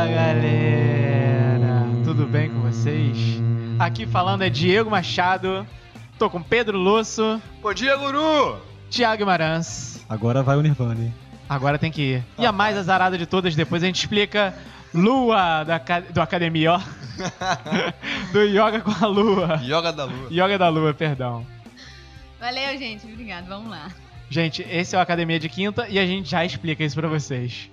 Fala galera, tudo bem com vocês? Aqui falando é Diego Machado, tô com Pedro Lusso, Bom dia, guru! Thiago Guimarães. Agora vai o Nirvana, hein? Agora tem que ir. E a mais azarada de todas, depois a gente explica Lua da, do Academia, ó. do Yoga com a Lua. Yoga da lua. Yoga da Lua, perdão. Valeu, gente. Obrigado. Vamos lá. Gente, esse é o Academia de Quinta e a gente já explica isso pra vocês.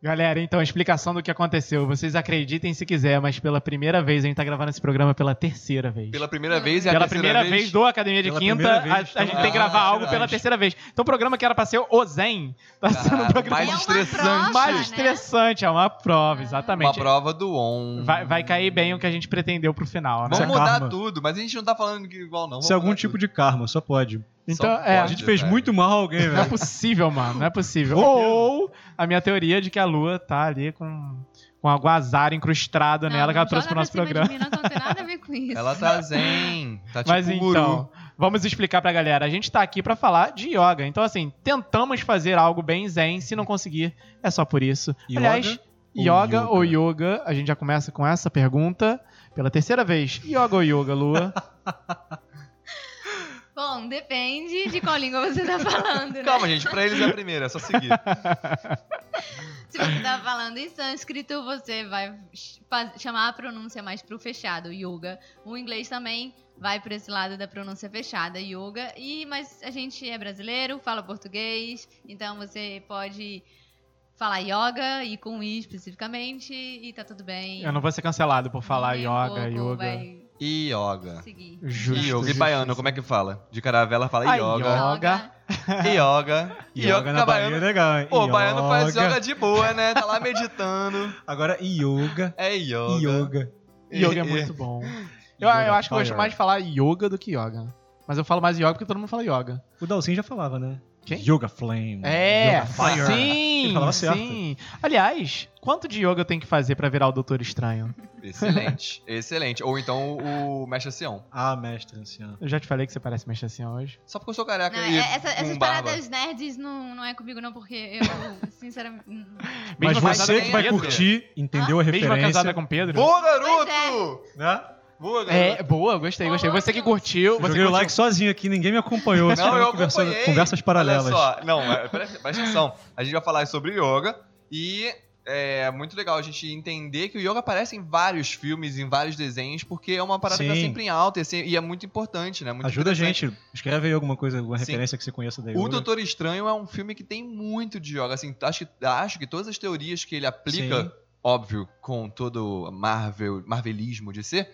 Galera, então, a explicação do que aconteceu. Vocês acreditem se quiser, mas pela primeira vez, a gente tá gravando esse programa pela terceira vez. Pela primeira vez e a Pela primeira vez do Academia de Pela Quinta, a, vez, a gente tem que gravar Ah, algo pela terceira vez. Então o programa que era pra ser o Zen, tá sendo um programa mais É uma estressante. prova, mais né? estressante. É uma prova, Uma exatamente. prova do on. Vai, vai cair bem o que a gente pretendeu pro final, né? Vamos Isso é mudar karma. tudo, mas a gente não tá falando que igual, não. Isso é algum tipo de karma, só pode. Então, Só é, A pode. gente fez velho. muito mal a alguém, Não é velho. possível, mano. Não é possível. Ou a minha teoria de que a Lua tá ali com, com algum azar incrustado nela que ela não trouxe pro nosso programa. Mim, não, não tem nada a ver com isso. Ela tá zen. Tá tipo Mas um guru. então, vamos explicar pra galera. A gente tá aqui pra falar de yoga. Então, assim, tentamos fazer algo bem zen. Se não conseguir, é só por isso. Yoga Aliás, ou yoga yoga? ou yoga? A gente já começa com essa pergunta pela terceira vez. Yoga ou yoga, Lua? Bom, depende de qual língua você tá falando, né? Calma, gente, pra eles é a primeira, é só seguir. Se você tá falando em sânscrito, você vai chamar a pronúncia mais pro fechado, yoga. O inglês também vai por esse lado da pronúncia fechada, yoga. E mas a gente é brasileiro, fala português, então você pode falar yoga e com i especificamente e tá tudo bem. Eu não vou ser cancelado por falar Nem um yoga, pouco yoga. Vai Justo, Yoga. E baiano, como é que fala? De caravela fala yoga. yoga. Yoga. Yoga na Bahia é legal, hein? Pô, o baiano faz Yoga. yoga de boa, né? Tá lá meditando. Agora, yoga. É yoga. Yoga. Yoga é muito bom. Eu, eu acho que eu gosto mais de falar yoga do que yoga. Mas eu falo mais yoga porque todo mundo fala yoga. O Dalcin já falava, né? Quem? Yoga Flame. É, Yoga Fire. sim, Ele falava certo. sim. Aliás, quanto de yoga eu tenho que fazer pra virar o Doutor Estranho? Excelente, excelente. Ou então o Mestre Ancião. Ah, mestre ancião. Eu já te falei que você parece mexer assim hoje. Só porque eu sou careca Não, e é- essa- com essas barba. paradas nerds não, não é comigo, não, porque eu, sinceramente. Mas você que vai curtir, entendeu a Mesmo referência. casada com Pedro. Boa, Pois garoto! Né? Boa, garoto! É, boa, gostei, gostei. Você que curtiu, você Joguei o like sozinho aqui, ninguém me acompanhou. Não, eu conversa- acompanhei. Conversas paralelas. Olha só, não, é, presta, presta atenção. A gente vai falar sobre yoga e é muito legal a gente entender que o yoga aparece em vários filmes, em vários desenhos, porque é uma parada que tá Sim. sempre em alta e, assim, e é muito importante, né? Muito Ajuda a gente. Escreve aí alguma coisa, alguma Sim. referência que você conheça da O. Doutor Estranho é um filme que tem muito de yoga. Assim, acho, que, acho que todas as teorias que ele aplica, Sim. óbvio, com todo o Marvel, marvelismo de ser,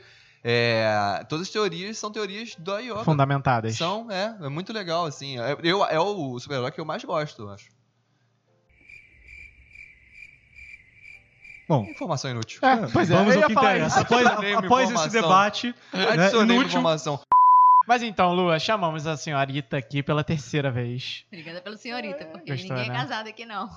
é, todas as teorias são teorias do yoga. fundamentadas. São, é, é muito legal, assim. É, eu, é o super-herói que eu mais gosto, eu acho. Bom, Informação inútil. É, pois é, vamos ao que interessa. isso. Após, após esse debate, né, Adicionei inútil, informação. Mas então, Lua, chamamos a senhorita aqui pela terceira vez. Obrigada pelo senhorita, porque Gostou, ninguém né? é casado aqui, não.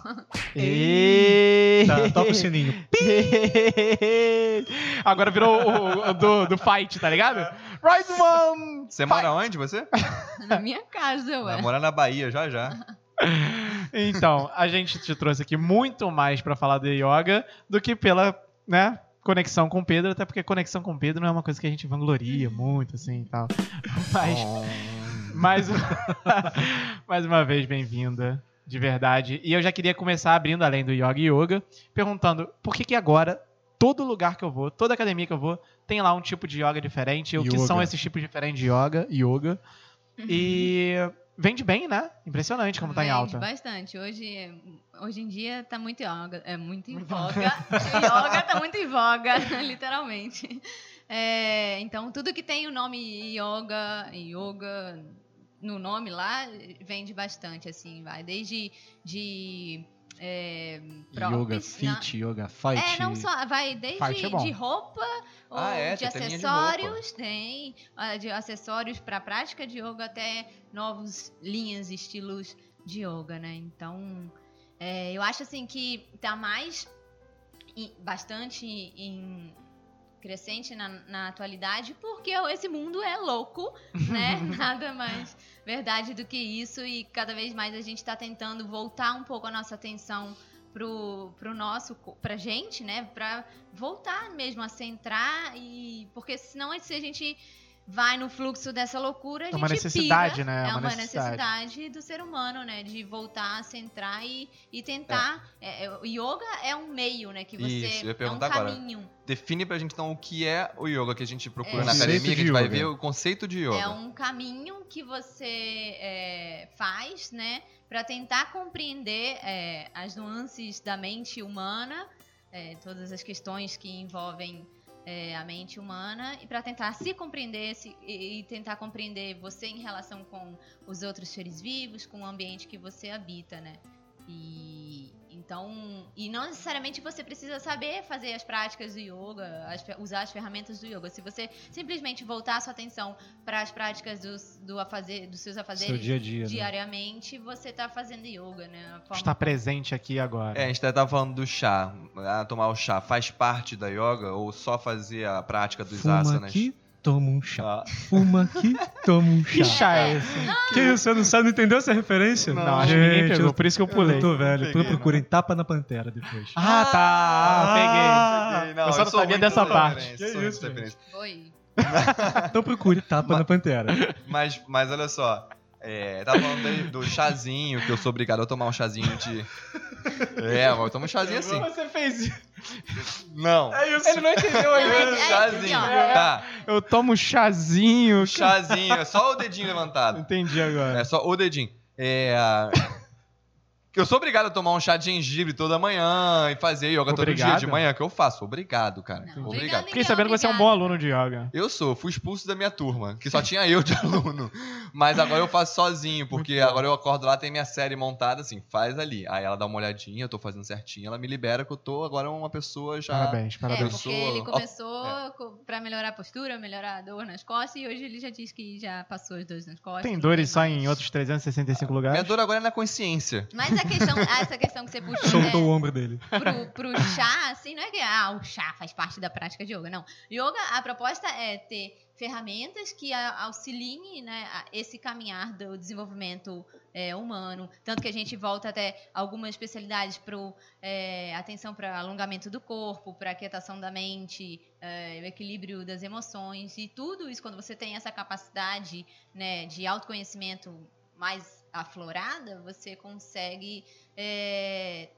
E... tá, toca o sininho. Agora virou o, o do, do fight, tá ligado? Right one! Você mora onde, você? Na minha casa, ué. morar na Bahia, já já. Então, a gente te trouxe aqui muito mais pra falar de yoga do que pela, né, conexão com o Pedro, até porque conexão com o Pedro não é uma coisa que a gente vangloria muito, assim, e tal. Mas, mais, mais uma vez, bem-vinda, de verdade. E eu já queria começar abrindo, além do yoga e yoga, perguntando por que que agora, todo lugar que eu vou, toda academia que eu vou, tem lá um tipo de yoga diferente, o que são esses tipos diferentes de yoga, yoga, e vende bem, né? Impressionante como tá em Vende alta. bastante. Hoje, hoje em dia tá muito yoga. É muito em voga. yoga tá muito em voga, literalmente. É, então, tudo que tem o nome yoga, yoga no nome lá, vende bastante, assim, vai. Desde de é, Yoga props, na- fit, yoga fight. É, não só, vai desde é de roupa ou Ah, é? de acessórios, tem ah, de acessórios para prática de yoga até novos linhas estilos de yoga, né? Então, é, eu acho assim que tá mais bastante em crescente na, na atualidade, porque esse mundo é louco, né? Nada mais verdade do que isso, e cada vez mais a gente está tentando voltar um pouco a nossa atenção pro, pro nosso, pra gente, né? Pra voltar mesmo a centrar e. Porque senão se a gente vai no fluxo dessa loucura, a É gente uma necessidade, pira. né? É É uma uma necessidade. necessidade do ser humano, né? De voltar a centrar e, e tentar. é, é, o yoga é um meio, né? Que você. Isso, eu ia é um perguntar agora. caminho. Define pra gente então o que é o yoga que a gente procura É. na academia, que a de gente vai yoga. ver o conceito de yoga. É um caminho que você é, faz, né, para tentar compreender é, as nuances da mente humana, é, todas as questões que envolvem é, a mente humana, e para tentar se compreender se- e, e tentar compreender você em relação com os outros seres vivos, com o ambiente que você habita, né? E então, e não necessariamente você precisa saber fazer as práticas do yoga, as usar as ferramentas do yoga. Se você simplesmente voltar a sua atenção para as práticas dos, do afazer, dos seus Seu afazeres dia a dia. né? diariamente, você está fazendo yoga, né? A forma- Está presente aqui agora. É, a gente até tava falando do chá. Ah, tomar o chá faz parte da yoga ou só fazer a prática dos Fuma asanas? aqui, toma um chá. Ah, Fuma aqui, toma um Que chá. chá é esse? Que isso? Você não sabe, não entendeu essa referência? Não, acho que ninguém pegou, por isso que eu pulei. Eu tô velho, Peguei, tu procura em Tapa na Pantera depois. Ah, tá. Ah, peguei. não, eu só não sabia dessa parte. Que isso. Foi. Então procure Tapa na Pantera. Mas, mas olha só. É, tava falando aí do chazinho, que eu sou obrigado a tomar um chazinho de. É, mas eu tomo um chazinho assim. Você fez isso. Não. É isso. Ele não entendeu É, ainda. é, Chazinho. assim, ó. Tá. Eu tomo chazinho. Chazinho, é só o dedinho levantado. Entendi agora. É só o dedinho. É. que Eu sou obrigado a tomar um chá de gengibre toda manhã e fazer yoga todo dia Obrigado? de manhã, que eu faço. Obrigado, cara. Não, obrigado. obrigado. Fiquei sabendo que você é um bom aluno de yoga. Eu sou, fui expulso da minha turma, que só tinha eu de aluno. Mas agora eu faço sozinho, porque agora eu acordo lá, tem minha série montada, assim, faz ali. Aí ela dá uma olhadinha, eu tô fazendo certinho, ela me libera que eu tô agora uma pessoa já. Parabéns, É, parabéns. porque Pessoa- ele começou É. pra melhorar a postura, melhorar a dor nas costas, e hoje ele já diz que já passou as dores nas costas. Tem dores só em outros 365 lugares? Minha dor agora é na consciência. Mas a questão, essa questão que você puxou Soltou é, o ombro dele. pro, pro chá, assim, não é que ah, o chá faz parte da prática de yoga, não. Yoga, a proposta é ter ferramentas que auxiliem né, esse caminhar do desenvolvimento é, humano. Tanto que a gente volta até algumas especialidades para atenção para alongamento do corpo, para quietação da mente, é, o equilíbrio das emoções. E tudo isso, quando você tem essa capacidade né, de autoconhecimento mais aflorada, você consegue é,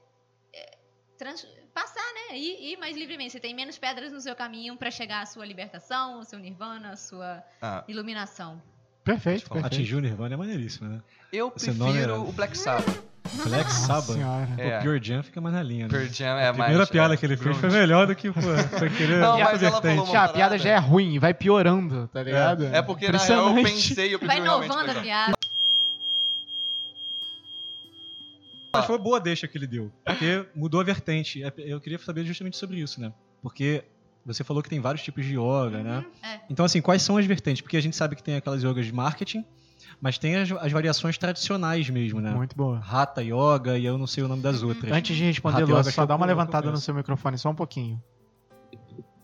é, trans- passar, né? Ir, ir mais livremente. Você tem menos pedras no seu caminho para chegar à sua libertação, ao seu nirvana, à sua Ah, iluminação. Perfeito, perfeito. Atingir o Nirvana é maneiríssimo, né? eu Esse prefiro o Black Sabbath. Black Sabbath. É. O Pure Jam fica mais na linha, né? Pearl Jam é a mais. primeira piada é, que ele fez grunge. foi melhor do que pô, foi querer Não, mas ela falou Já, a uma piada já é ruim, vai piorando, tá ligado? É porque na real eu pensei, eu Vai prefiro realmente inovando a piada. Mas foi boa deixa que ele deu. Porque mudou a vertente. É, Eu queria saber justamente sobre isso, né? Porque você falou que tem vários tipos de yoga, né? é. Então, assim, quais são as vertentes? Porque a gente sabe que tem aquelas yogas de marketing, mas tem as, as variações tradicionais mesmo, né? Muito boa. Hatha Yoga e eu não sei o nome das outras. Antes de responder, Yoga só que dá uma levantada no seu microfone, só um pouquinho.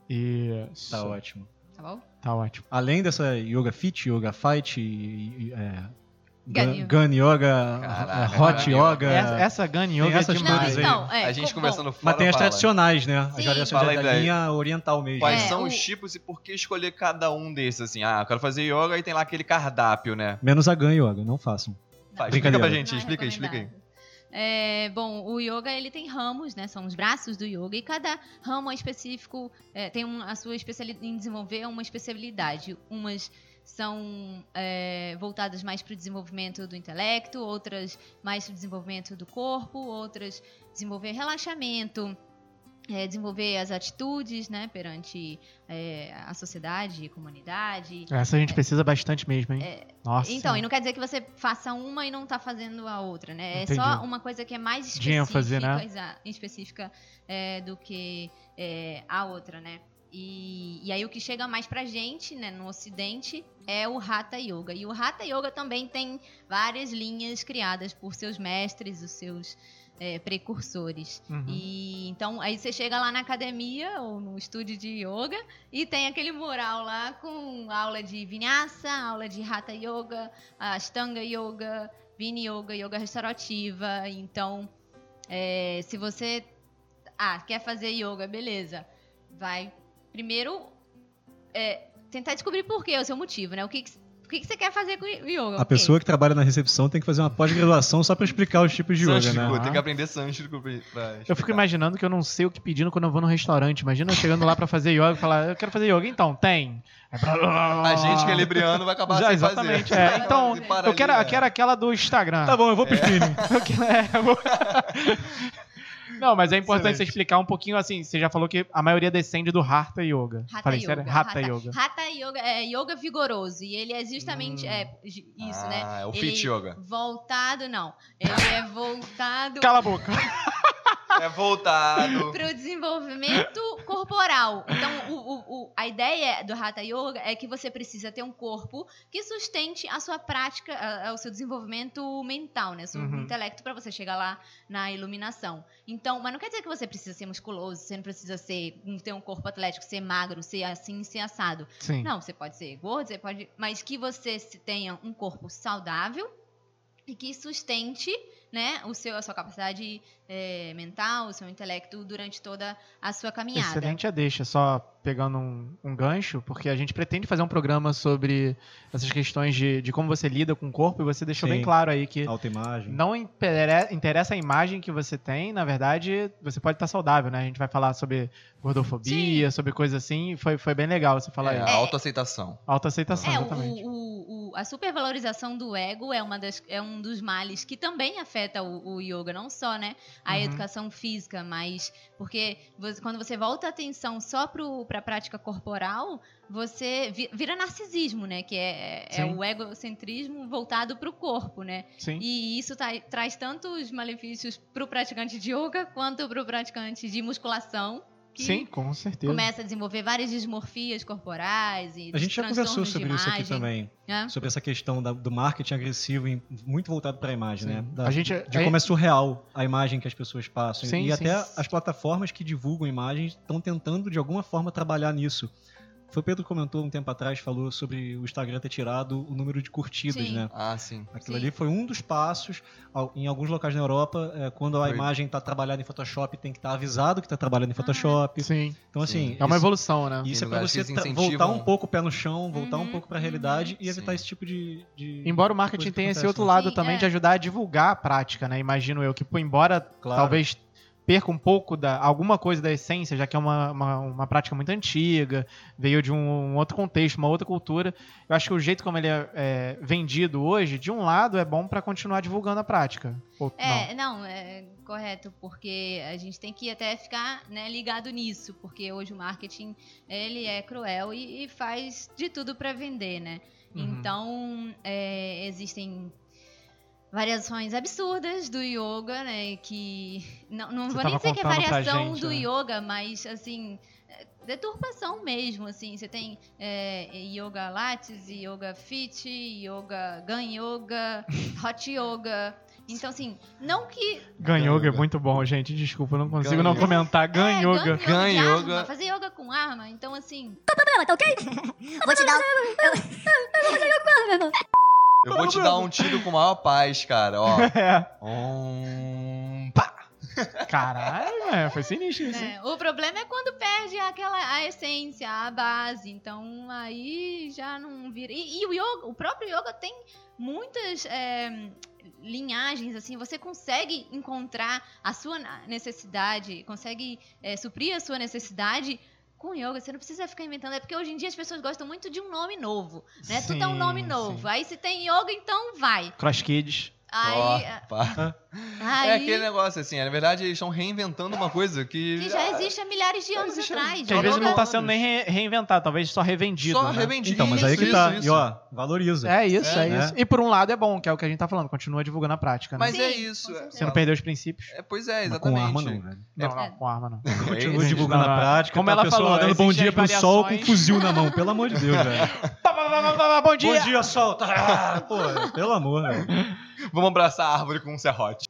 Isso. Tá ótimo. Tá bom? Tá ótimo. Além dessa Yoga Fit, Yoga Fight, e, e, é, Gun Gun, Yoga. Caraca, Hot Gun Yoga. Essa, essa Gun Yoga é essas demais. todas Não, aí. então, é. a gente co- conversando fora. Mas tem as tradicionais, né? As Sim. variações Fala da, aí da daí. linha oriental mesmo. Quais É, são o- os tipos e por que escolher cada um desses? Assim, ah, eu quero fazer yoga e tem lá aquele cardápio, né? Menos a Gun Yoga, não façam. Vai, explica pra gente, Não é explica aí, explica aí. É, bom, o yoga ele tem ramos, né? São os braços do yoga e cada ramo é específico é, tem um- a sua especialidade em desenvolver uma especialidade. Umas são é, voltadas mais para o desenvolvimento do intelecto, outras mais para o desenvolvimento do corpo, outras desenvolver relaxamento, é, desenvolver as atitudes, né? Perante é, a sociedade, comunidade. Essa a gente precisa bastante mesmo, hein? Nossa. Então, e não quer dizer que você faça uma e não tá fazendo a outra, né? Entendi. É só uma coisa que é mais De específica, ênfase, né? específica é, do que é, a outra, né? E, e aí o que chega mais pra gente, né, no ocidente, é o Hatha Yoga. E o Hatha Yoga também tem várias linhas criadas por seus mestres, os seus é, precursores. Uhum. E então aí você chega lá na academia ou no estúdio de yoga e tem aquele mural lá com aula de vinyasa, aula de hatha yoga, ashtanga yoga, vini yoga, yoga restaurativa. Então, é, se você ah, quer fazer yoga, beleza. Vai primeiro é, tentar descobrir por quê, o seu motivo, né? O que, que o que, que você quer fazer com yoga? A pessoa que trabalha na recepção tem que fazer uma pós-graduação só pra explicar os tipos de yoga, Sânskrito, né? tem que aprender sânscrito pra Eu fico imaginando que eu não sei o que pedindo quando eu vou no restaurante. Imagina eu chegando lá pra fazer yoga e falar, eu quero fazer yoga. Então, tem. A gente que é libriano vai acabar Já, sem exatamente. fazer. é. Então, eu quero, eu quero aquela do Instagram. Tá bom, eu vou pro spinning. Eu quero- é, eu vou- Não, mas é importante Excelente. você explicar um pouquinho assim. Você já falou que a maioria descende do Hatha Yoga. Hatha Falei yoga. sério? Hatha Yoga. Hatha yoga é yoga vigoroso. E ele é justamente Hum. é, isso, ah, né? é o Ele fit yoga. Voltado, não. Ele é voltado Cala a boca. É voltado. para o desenvolvimento corporal. Então, o- o- o- a ideia do Hatha Yoga é que você precisa ter um corpo que sustente a sua prática, a- a- o seu desenvolvimento mental, né? O seu Uhum. intelecto para você chegar lá na iluminação. Então, mas não quer dizer que você precisa ser musculoso, você não precisa ser, ter um corpo atlético, ser magro, ser assim, ser assado. Sim. Não, você pode ser gordo, você pode, mas que você tenha um corpo saudável e que sustente, né, o seu, a sua capacidade eh, mental, o seu intelecto durante toda a sua caminhada. Excelente a deixa, só pegando um, um gancho, porque a gente pretende fazer um programa sobre essas questões de, de como você lida com o corpo, e você deixou bem Sim. claro aí que Autoimagem. não interessa a imagem que você tem, na verdade, você pode estar saudável, né? A gente vai falar sobre gordofobia, sobre coisas assim, e foi, foi bem legal você falar É, aí. a autoaceitação. Autoaceitação, É, exatamente. o- o- a supervalorização do ego é, uma das, é um dos males que também afeta o, o yoga, não só, né? A Uhum. educação física, mas porque você- quando você volta a atenção só para a prática corporal, você vi- vira narcisismo, né? Que é, é o egocentrismo voltado para o corpo, né? Sim. E isso tá- traz tantos malefícios para o praticante de yoga quanto para o praticante de musculação. Que Sim, com certeza. Começa a desenvolver várias dismorfias corporais e A gente já conversou sobre isso aqui também. né? Sobre essa questão da- do marketing agressivo, em- muito voltado para a imagem, Sim. né? Da- A gente- de a- como é surreal a imagem que as pessoas passam. Sim, e sim. até as plataformas que divulgam imagens estão tentando, de alguma forma, trabalhar nisso. Foi o Pedro que comentou um tempo atrás, falou sobre o Instagram ter tirado o número de curtidas, Sim. né? Ah, sim. Aquilo Sim. ali foi um dos passos. Em alguns locais na Europa, é, quando a Foi. imagem está trabalhada em Photoshop, tem que estar avisado que está trabalhando em Photoshop. Sim. Então, assim, Sim. É uma evolução, né? isso é para você voltar um pouco o pé no chão, voltar um Uhum, pouco para a uhum. realidade e evitar Sim. esse tipo de. de- Embora o marketing tenha esse acontece, outro né? lado Sim, também é. de ajudar a divulgar a prática, né? Imagino eu que, pô, embora Claro. talvez perca um pouco da alguma coisa da essência, já que é uma, uma, uma prática muito antiga, veio de um, um outro contexto, uma outra cultura. Eu acho que o jeito como ele é, é vendido hoje, de um lado, é bom para continuar divulgando a prática. Ou, não. É, não, é correto, porque a gente tem que até ficar né, ligado nisso, porque hoje o marketing ele é cruel e, e faz de tudo para vender, né? Uhum. Então é, existem variações absurdas do yoga, né? Que não, não Você vou nem dizer que é variação gente, do né? yoga, mas assim é, deturpação mesmo, assim. Você tem é, yoga lattes, yoga fit, yoga gun yoga, hot yoga. Então, assim, não que. Gun Yoga é Yoga. muito bom, gente. Desculpa, eu não consigo Gun não Yoga. comentar. Gun é, Yoga. De yoga. arma, fazer yoga com arma. Então, assim. Vou te dar. Eu vou te dar um tiro com maior paz, cara. Ó. É. Um... Pá! Caralho, é, foi sinistro isso. É, o problema é quando perde aquela a essência, a base. Então aí já não vira. E, e o yoga, o próprio yoga tem muitas é, linhagens assim. Você consegue encontrar a sua necessidade, consegue é, suprir a sua necessidade. Com yoga, você não precisa ficar inventando. É porque hoje em dia as pessoas gostam muito de um nome novo. Né? Tudo é um nome Sim, novo. sim. Aí se tem yoga, então vai. Cross Kids. Aí. Ó, pá. aí É aquele negócio assim, na verdade eles estão reinventando uma coisa que. que já existe há milhares de anos atrás. Que às vezes não tá anos. sendo nem re- reinventado, talvez só revendido. Só né? revendido. Então, mas aí que isso, tá. isso. E ó, valoriza. É isso, é, É, isso. E por um lado é bom, que é o que a gente tá falando, continua divulgando a prática, né? Mas é Sim, isso. é- certeza. Você não perdeu os princípios. É, pois é, Mas com exatamente. arma não, velho. Não, É. não, com arma não. Continua isso, divulgando a prática. Como tá ela a pessoa falou, dando bom dia pro sol com um fuzil na mão. Pelo amor de Deus, velho. Pá, pá, Bom dia! Bom dia, sol. Tá, Pô, pelo amor, velho. Vamos abraçar a árvore com um serrote.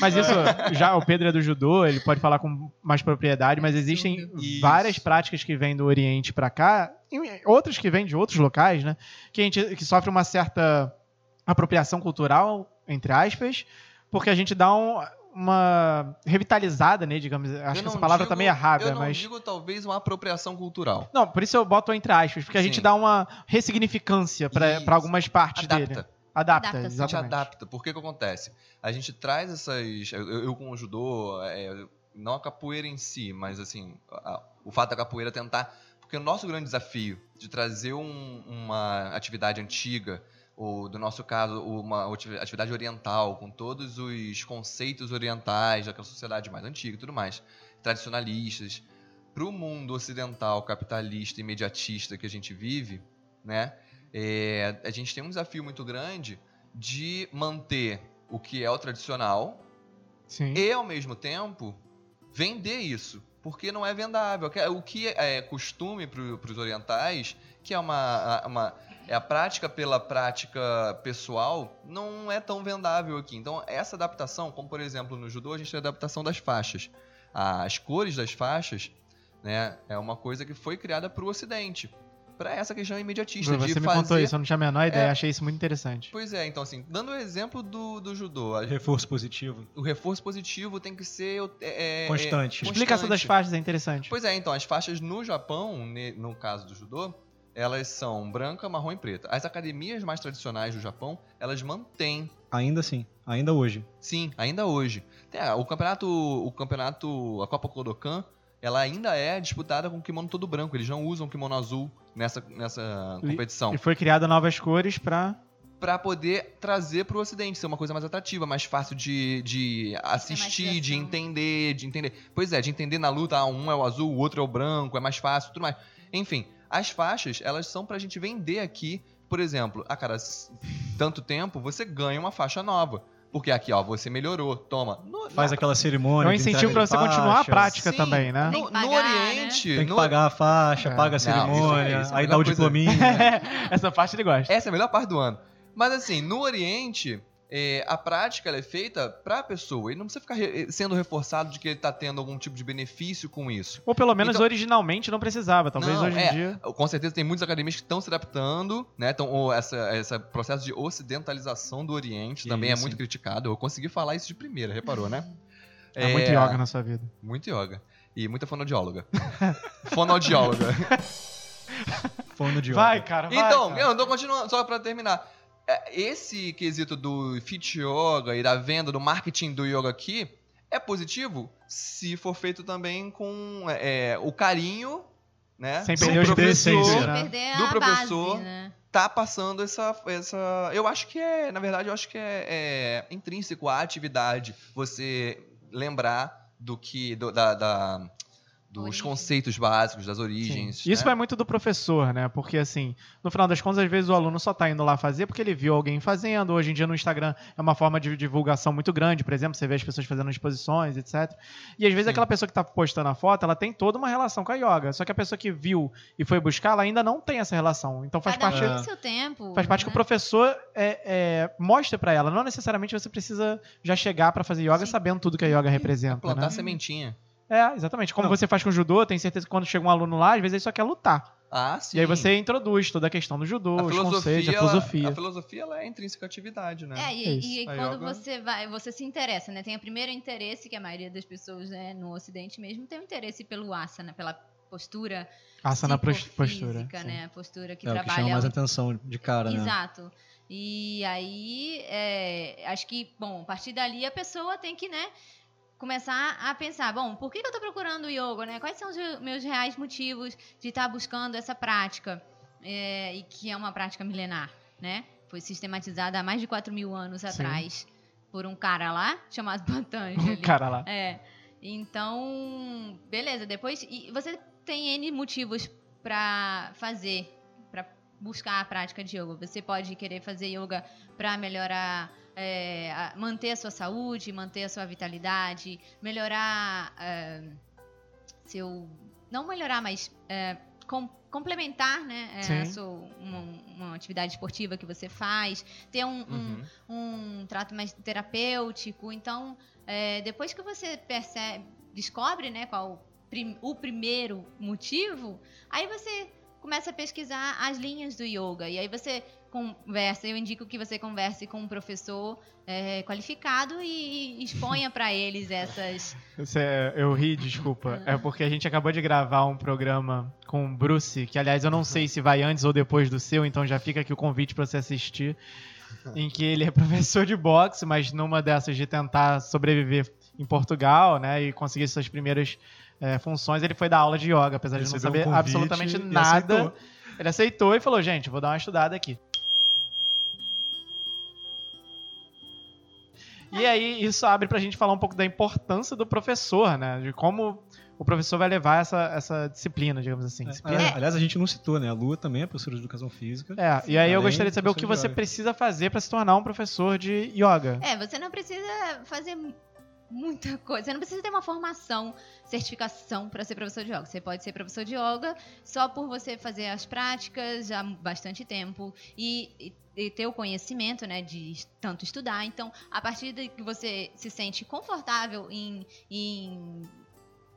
Mas isso, já o Pedro é do judô, ele pode falar com mais propriedade, mas existem Isso. várias práticas que vêm do Oriente pra cá, e outras que vêm de outros locais, né? Que a gente que sofre uma certa apropriação cultural, entre aspas, porque a gente dá um- uma revitalizada, né, digamos. Acho que essa palavra digo- tá meio errada, Eu não mas digo talvez uma apropriação cultural. não, por isso eu boto entre aspas, porque a gente Sim. dá uma ressignificância pra algumas partes Adapta. dele. Adapta, Adapta, sim. A gente exatamente. adapta. Por que que acontece? A gente traz essas... Eu, eu com o judô, é, não a capoeira em si, mas assim, a- o fato da capoeira tentar... Porque o nosso grande desafio de trazer um- uma atividade antiga, ou do nosso caso, uma ati- atividade oriental, com todos os conceitos orientais daquela sociedade mais antiga e tudo mais, tradicionalistas, para o mundo ocidental, capitalista, imediatista que a gente vive, né? É, a gente tem um desafio muito grande de manter o que é o tradicional Sim. e, ao mesmo tempo, vender isso. Porque não é vendável. Que- O que é costume para os orientais, que é uma, uma- é a prática pela prática pessoal, não é tão vendável aqui. Então, essa adaptação, como por exemplo no judô, a gente tem a adaptação das faixas. As cores das faixas né, é uma coisa que foi criada para o Ocidente. Para essa questão imediatista Você de me fazer... contou isso, eu não tinha a menor ideia, É. achei isso muito interessante. Pois é, então assim, dando o exemplo do, do judô, a- Reforço positivo. o reforço positivo tem que ser é, é, Constante. é, Explicação das faixas é interessante. Pois é, então, as faixas no Japão, no caso do judô, elas são branca, marrom e preta. As academias mais tradicionais do Japão, elas mantêm, Ainda assim, ainda hoje. sim, ainda hoje. O campeonato, o campeonato, a Copa Kodokan, ela ainda é disputada com kimono todo branco. Eles não usam kimono azul nessa, nessa competição. E foi criada novas cores pra. Pra poder trazer pro ocidente, ser uma coisa mais atrativa, mais fácil de, de assistir, de entender, de entender. Pois é, de entender na luta, ah, um é o azul, o outro é o branco, é mais fácil, tudo mais. Enfim, as faixas, elas são pra gente vender aqui, por exemplo, a cada s- tanto tempo você ganha uma faixa nova. Porque aqui, ó, você melhorou, toma. No, Faz na- aquela cerimônia. É um incentivo de você continuar a prática Sim. também, né? No, que no pagar, Oriente. Tem que no- pagar a faixa, É. paga a Não, isso é- cerimônia, isso é a aí dá o coisa. diplominha. Essa parte ele gosta. Essa é a melhor parte do ano. Mas assim, no Oriente, é, a prática ela é feita pra pessoa. Ele não precisa ficar re- sendo reforçado de que ele tá tendo algum tipo de benefício com isso. Ou pelo menos Então- originalmente não precisava. Talvez Não, hoje em é. dia. Com certeza tem muitas academias que estão se adaptando, né? Então, essa, esse processo de ocidentalização do Oriente também é Isso. muito criticado. Eu consegui falar isso de primeira, reparou, né? É, muito yoga na sua vida. Muito yoga. E muita fonoaudióloga. fonoaudióloga. Fono de Vai, cara, vai. Então, cara. eu tô continuando, só pra terminar. É, Esse quesito do fit yoga e da venda, do marketing do yoga aqui, é positivo se for feito também com é, o carinho, né? Sem do perder os professor essência, né? Do a professor. base, né? tá passando essa, essa. Eu acho que é, na verdade, eu acho que é, é intrínseco à atividade você lembrar do que. do- da, da- dos Origem. conceitos básicos, das origens. Isso né? vai muito do professor, né? Porque, assim, no final das contas, às vezes o aluno só tá indo lá fazer porque ele viu alguém fazendo. Hoje em dia no Instagram é uma forma de divulgação muito grande, por exemplo, você vê as pessoas fazendo exposições, etc. E às vezes Sim. aquela pessoa que tá postando a foto, ela tem toda uma relação com a yoga. Só que a pessoa que viu e foi buscar, ela ainda não tem essa relação. Então faz Cada parte. um É. seu tempo. Faz parte que o né? professor é, é, mostre pra ela. Não necessariamente você precisa já chegar pra fazer yoga Sim. sabendo tudo que a yoga representa. Plantar Né? sementinha. É, exatamente. Como Não. você faz com o judô, tem certeza que quando chega um aluno lá, às vezes ele só quer lutar. Ah, sim. E aí você introduz toda a questão do judô, a os filosofia, conceitos, a ela- filosofia. a filosofia ela é intrínseca à atividade, né? É, É e, isso. e quando yoga- você vai, você se interessa, né? Tem o primeiro interesse, que a maioria das pessoas, né, no ocidente mesmo, tem o interesse pelo asana, pela postura Asana postura. né? A postura que É o que chama trabalha mais atenção de cara, né? Exato. E aí, é, acho que, bom, a partir dali a pessoa tem que, né, começar a pensar, bom, por que, eu estou procurando o yoga, né? Quais são os meus reais motivos de estar buscando essa prática? É, e que é uma prática milenar, né? Foi sistematizada há mais de 4 mil anos Sim. atrás por um cara lá chamado Um Patanjali. cara lá. É. Então, beleza. Depois, e você tem N motivos pra fazer, pra buscar a prática de yoga. Você pode querer fazer yoga pra melhorar, é, manter a sua saúde, manter a sua vitalidade, melhorar é, seu, não melhorar, mas é, com- complementar, né, é, sua, uma, uma atividade esportiva que você faz, ter um, um- Uhum. um trato mais terapêutico. Então, é, depois que você percebe, descobre, né, qual o primeiro motivo, aí você começa a pesquisar as linhas do yoga. E aí você conversa, eu indico que você converse com um professor é, qualificado e, e exponha para eles essas. Você- eu ri, desculpa. É porque a gente acabou de gravar um programa com o Bruce, que aliás eu não sei se vai antes ou depois do seu, então já fica aqui o convite pra você assistir. Em que ele é professor de boxe, mas numa dessas de tentar sobreviver em Portugal, né, e conseguir suas primeiras é, funções, ele foi dar aula de yoga, apesar de não um saber convite absolutamente nada. aceitou. Ele aceitou e falou: gente, vou dar uma estudada aqui. E aí, isso abre pra gente falar um pouco da importância do professor, né? De como o professor vai levar essa, essa disciplina, digamos assim. Disciplina. É, Aliás, a gente não citou, né? A Lua também é professora de educação física. É, e aí eu gostaria de saber o que você yoga. precisa fazer pra se tornar um professor de yoga. É, você não precisa fazer muita coisa. Você não precisa ter uma formação, certificação para ser professor de yoga. Você pode ser professor de yoga só por você fazer as práticas já há bastante tempo e, e- e ter o conhecimento, né, de tanto estudar. Então, a partir de que você se sente confortável em, em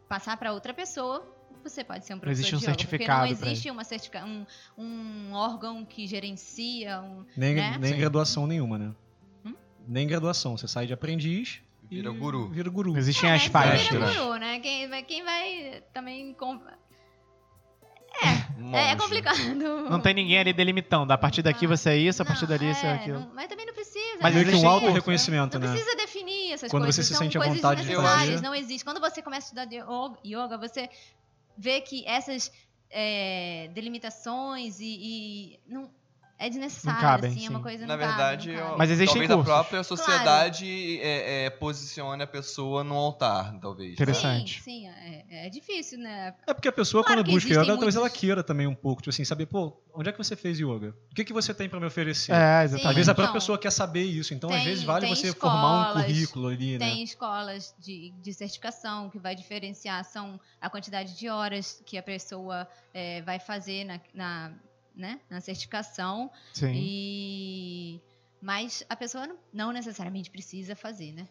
passar para outra pessoa, você pode ser um professor existe um de yoga, certificado porque não existe uma certifica um, um órgão que gerencia um, Nem, né? nem graduação nenhuma, né? Hum? Nem graduação. Você sai de aprendiz Vira guru. Vira guru. Existem É, as você faixas. vira guru, né? Quem vai, quem vai também. Monge. É, é complicado. Não tem ninguém ali delimitando. A partir daqui você é isso, a partir Não, dali você é é, aquilo. não- mas também não precisa. Mas né? Meio que existe um auto-reconhecimento, Não né? precisa definir essas Quando coisas. você se sente à vontade de fazer. Não existe. Quando você começa a estudar yoga, você vê que essas é, delimitações e, e não é desnecessário. Não cabem, assim, é uma sim. coisa Na verdade, não cabe. eu- Mas existem talvez a cursos. própria sociedade é, é, posicione a pessoa no altar, talvez. Interessante. Sim, sim, é, é difícil, né? É porque a pessoa, Claro quando busca yoga, talvez ela muitos- queira também um pouco. Tipo assim, saber, pô, onde é que você fez yoga? O que, que você tem pra me oferecer? É, Às exatamente. vezes a própria Então, pessoa quer saber isso. Então, às tem- vezes, vale você formar um escolas, currículo ali, né? Tem escolas de, de certificação que vai diferenciar são a quantidade de horas que a pessoa eh, vai fazer na, na, né, na certificação. Sim. E mas a pessoa não, não necessariamente precisa fazer, né?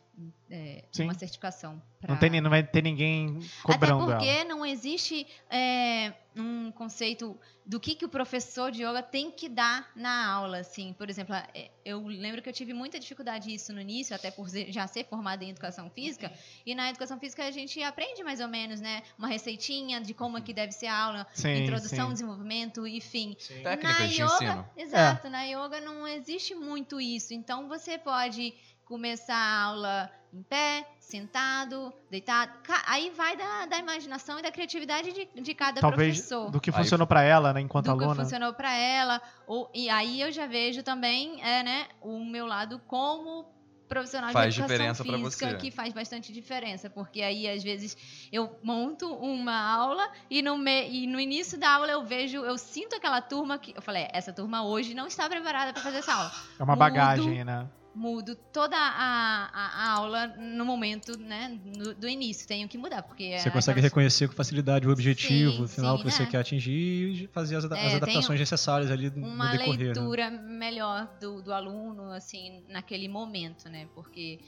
É, Sim. uma certificação. Não, pra- tem, não vai ter ninguém Até cobrando porque ela. não existe é, um conceito do que, que o professor de yoga tem que dar na aula, assim. Por exemplo, é, eu lembro que eu tive muita dificuldade isso no início, até por já ser formada em educação física. E na educação física a gente aprende mais ou menos, né? Uma receitinha de como é que deve ser a aula, Sim, introdução, sim. desenvolvimento, enfim. Técnicas na de yoga, ensino. exato, na yoga não existe muito isso. Então você pode começar a aula em pé, sentado, deitado. Aí vai da, da imaginação e da criatividade de, de cada Talvez professor. do que funcionou pra ela, né, enquanto do que aluna. funcionou para ela. Ou, e aí eu já vejo também é, né, o meu lado como profissional Faz de educação física, você. que faz bastante diferença, porque aí às vezes eu monto uma aula e no, me, e no início da aula eu vejo, eu sinto aquela turma que eu falei, essa turma hoje não está preparada para fazer essa aula. É uma Mudo. bagagem, né? Mudo toda a, a, a aula no momento né, no- do início, tenho que mudar, porque Você é consegue aquelas- reconhecer com facilidade o objetivo Sim, final sim, que você é. quer atingir e fazer as, as É, tem adaptações necessárias ali no uma decorrer. né? leitura melhor do, do aluno, assim, naquele momento, né? Porque,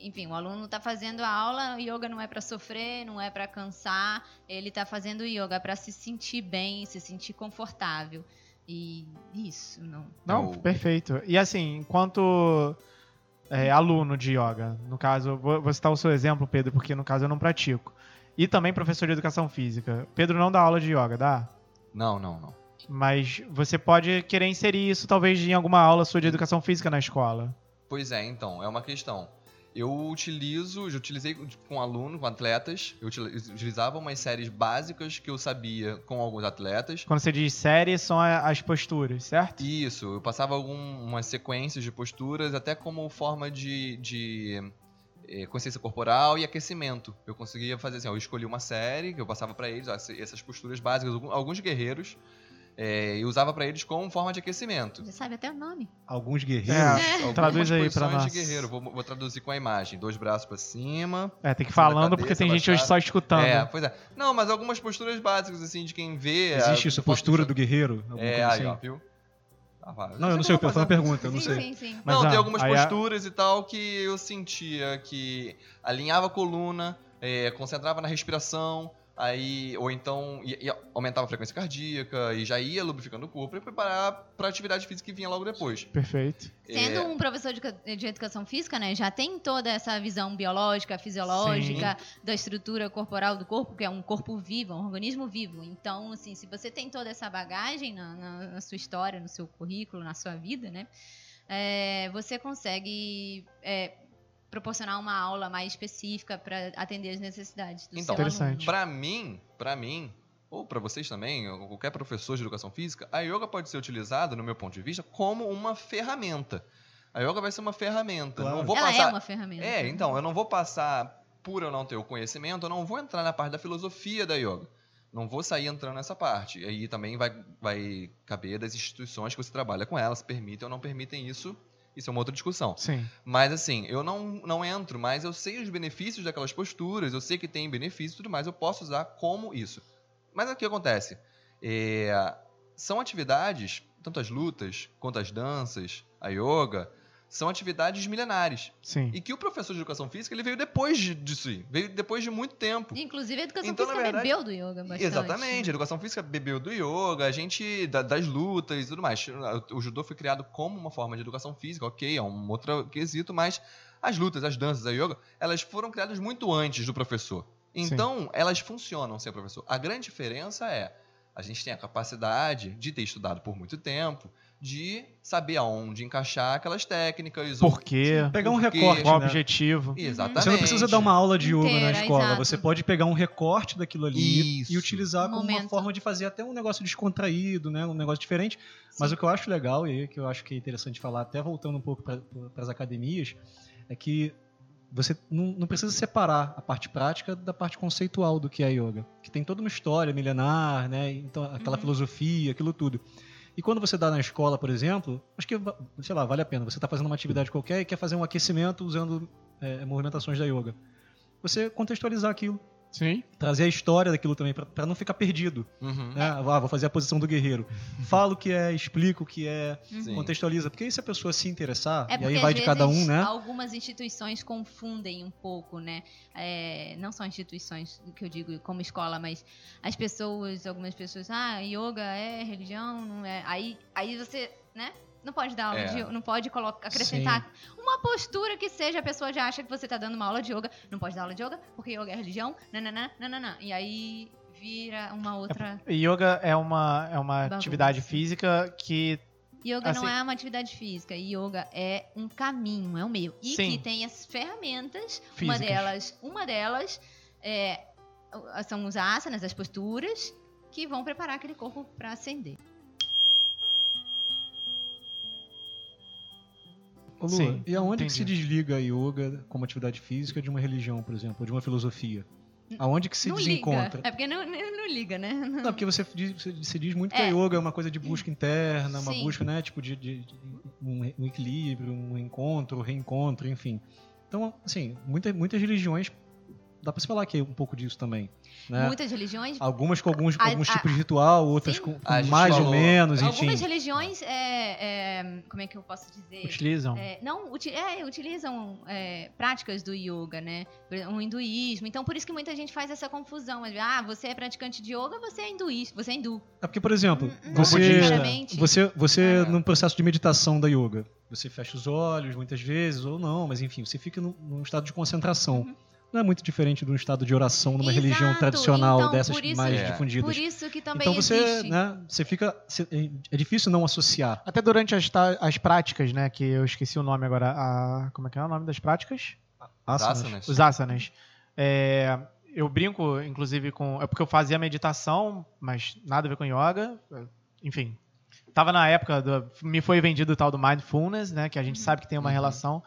enfim, o aluno está fazendo a aula, o yoga não é para sofrer, não é para cansar, ele está fazendo yoga para se sentir bem, se sentir confortável. E isso, não. Não, perfeito. E assim, enquanto é, aluno de yoga, no caso, vou, vou citar o seu exemplo, Pedro, porque no caso eu não pratico. E também professor de educação física. Pedro não dá aula de yoga, dá? Não, não, não. Mas você pode querer inserir isso talvez em alguma aula sua de educação física na escola. Pois é, então, é uma questão. Eu utilizo, já utilizei com aluno, com atletas, eu util- utilizava umas séries básicas que eu sabia com alguns atletas. Quando você diz série, são as posturas, certo? Isso, eu passava algumas sequências de posturas, até como forma de, de eh, consciência corporal e aquecimento. Eu conseguia fazer assim, ó, eu escolhi uma série que eu passava pra eles, ó, essa- essas posturas básicas, alguns guerreiros, eh, e usava pra eles como forma de aquecimento. Você sabe até o nome. Alguns guerreiros. É. Algumas Traduz aí pra posições nós. de guerreiro, vou, vou traduzir com a imagem. Dois braços pra cima, É, tem que ir falando porque cabeça, tem gente hoje só escutando. É, pois é. Não, mas algumas posturas básicas, assim, de quem vê. Existe a- isso, postura do guerreiro? É, coisa aí, ó, assim? viu? Ah, vai. Não, eu não sei, vou foi uma pergunta, eu não sim, sei. sim, sim. Mas, não, ah, tem algumas aí a- posturas e tal que eu sentia que alinhava a coluna, é, concentrava na respiração, aí ou então ia- ia- aumentava a frequência cardíaca e já ia lubrificando o corpo e preparar para atividade física que vinha logo depois. Perfeito. Sendo É, um professor de, de educação física, né, já tem toda essa visão biológica, fisiológica, da estrutura corporal do corpo, que é um corpo vivo, um organismo vivo. Então, assim, se você tem toda essa bagagem na, na- na sua história, no seu currículo, na sua vida, né, é, você consegue é, proporcionar uma aula mais específica para atender as necessidades do Então, seu Interessante. Pra mim, para mim, ou para vocês também, ou qualquer professor de educação física, a yoga pode ser utilizada, no meu ponto de vista, como uma ferramenta. A yoga vai ser uma ferramenta. Claro. Não vou Ela passar. é uma ferramenta. É, então, eu não vou passar por eu não ter o conhecimento, eu não vou entrar na parte da filosofia da yoga. Não vou sair entrando nessa parte. E aí também vai, vai caber das instituições que você trabalha com elas, permitem ou não permitem isso. Isso é uma outra discussão. Sim. Mas assim, eu não, não entro, mas eu sei os benefícios daquelas posturas, eu sei que tem benefícios e tudo mais, eu posso usar como isso. Mas o que acontece? É, são atividades, tanto as lutas quanto as danças, a yoga, são atividades milenares. Sim. E que o professor de educação física ele veio depois de- disso aí, veio depois de muito tempo. Inclusive, a educação Então, na física verdade- bebeu do yoga bastante. Exatamente, a educação física bebeu do yoga, a gente da- das lutas e tudo mais. O judô foi criado como uma forma de educação física, ok, é um outro quesito, mas as lutas, as danças, a yoga, elas foram criadas muito antes do professor. Então, elas funcionam sem o professor. A grande diferença é a gente tem a capacidade de ter estudado por muito tempo, de saber aonde encaixar aquelas técnicas. ou- Por quê? Pegar um Por quê? recorte, Qual o né? objetivo? Exatamente. Você não precisa dar uma aula de yoga na Inteira, escola. exato. Você pode pegar um recorte daquilo ali Isso. e utilizar como uma Momento. forma de fazer até um negócio descontraído, né? Um negócio diferente. Mas Sim. o que eu acho legal e que eu acho que é interessante falar, até voltando um pouco para as academias, é que você não, não precisa separar a parte prática da parte conceitual do que é yoga, que tem toda uma história milenar, né? Então aquela Uhum. filosofia, aquilo tudo. E quando você dá na escola, por exemplo, acho que, sei lá, vale a pena. Você está fazendo uma atividade qualquer e quer fazer um aquecimento usando é, movimentações da yoga. Você contextualizar aquilo, Sim. trazer a história daquilo também, para não ficar perdido. Uhum. Né? Ah, vou fazer a posição do guerreiro. Fala o que é, explica o que é, Sim. contextualiza. Porque aí se a pessoa se interessar, É e aí vai de cada um, né? Algumas instituições confundem um pouco, né? É, não são instituições que eu digo como escola, mas as pessoas, algumas pessoas, ah, yoga é religião, não é. Aí, aí você, né? Não pode dar aula É. de não pode colocar, acrescentar uma postura que seja, a pessoa já acha que você tá dando uma aula de yoga, não pode dar aula de yoga, porque yoga é religião, nananã, nananã. E aí vira uma outra. Yoga é uma, é uma Bagunça. atividade física que. Yoga não Assim- é uma atividade física, yoga é um caminho, é um meio. E Sim. que tem as ferramentas, uma Físicas. delas, uma delas é, são os asanas, as posturas, que vão preparar aquele corpo para ascender. Ô, Lu, Sim, e aonde que se desliga a yoga como atividade física de uma religião, por exemplo, ou de uma filosofia? Aonde que se não desencontra? liga. É porque não, não, liga, né? Não, porque você diz, você- diz muito que É. a yoga é uma coisa de busca interna, uma Sim. busca, né, tipo, de, de- de um, um equilíbrio, um encontro, reencontro, enfim. Então, assim, muita, muitas religiões, dá pra se falar que é um pouco disso também, né? Muitas religiões. Algumas com alguns, A- alguns a- tipos de ritual, outras Sim. com, com mais ou falou- menos, enfim. Algumas religiões, é, é, como é que eu posso dizer? Utilizam. É, não, uti- é, utilizam é, práticas do yoga, né? O hinduísmo. Então, por isso que muita gente faz essa confusão. Mas, Ah, você é praticante de yoga, você é hinduísta, você é hindu. É porque, por exemplo, Não você, necessariamente. você, você É. num processo de meditação da yoga, você fecha os olhos muitas vezes, ou não, mas enfim, você fica num, num estado de concentração. Uhum. Não é muito diferente de um estado de oração numa religião Exato, tradicional então, dessas por isso- mais É. difundidas. Por isso que também então você, existe. né, você fica. você- é difícil não associar. Até durante as, as práticas, né? Que eu esqueci o nome agora. A, como é que é o nome das práticas? Asanas. Asanas. Os asanas. É, eu brinco, inclusive, com. É porque eu fazia meditação, mas nada a ver com yoga. Enfim. Tava na época. Do, me foi vendido o tal do mindfulness, né? Que a gente sabe que tem uma Uhum. relação.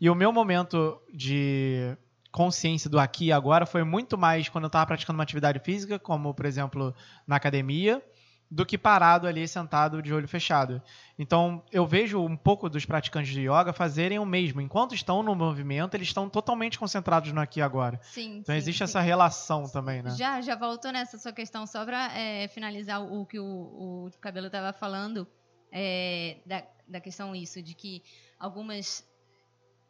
E o meu momento de consciência do aqui e agora foi muito mais quando eu estava praticando uma atividade física, como, por exemplo, na academia, do que parado ali, sentado de olho fechado. Então, eu vejo um pouco dos praticantes de yoga fazerem o mesmo. Enquanto estão no movimento, eles estão totalmente concentrados no aqui e agora. Sim, Então, sim, existe sim. essa relação também, né? Já, já voltou nessa sua questão, só pra é, finalizar o, o que o, o Cabelo estava falando. é, da, da questão isso, de que algumas,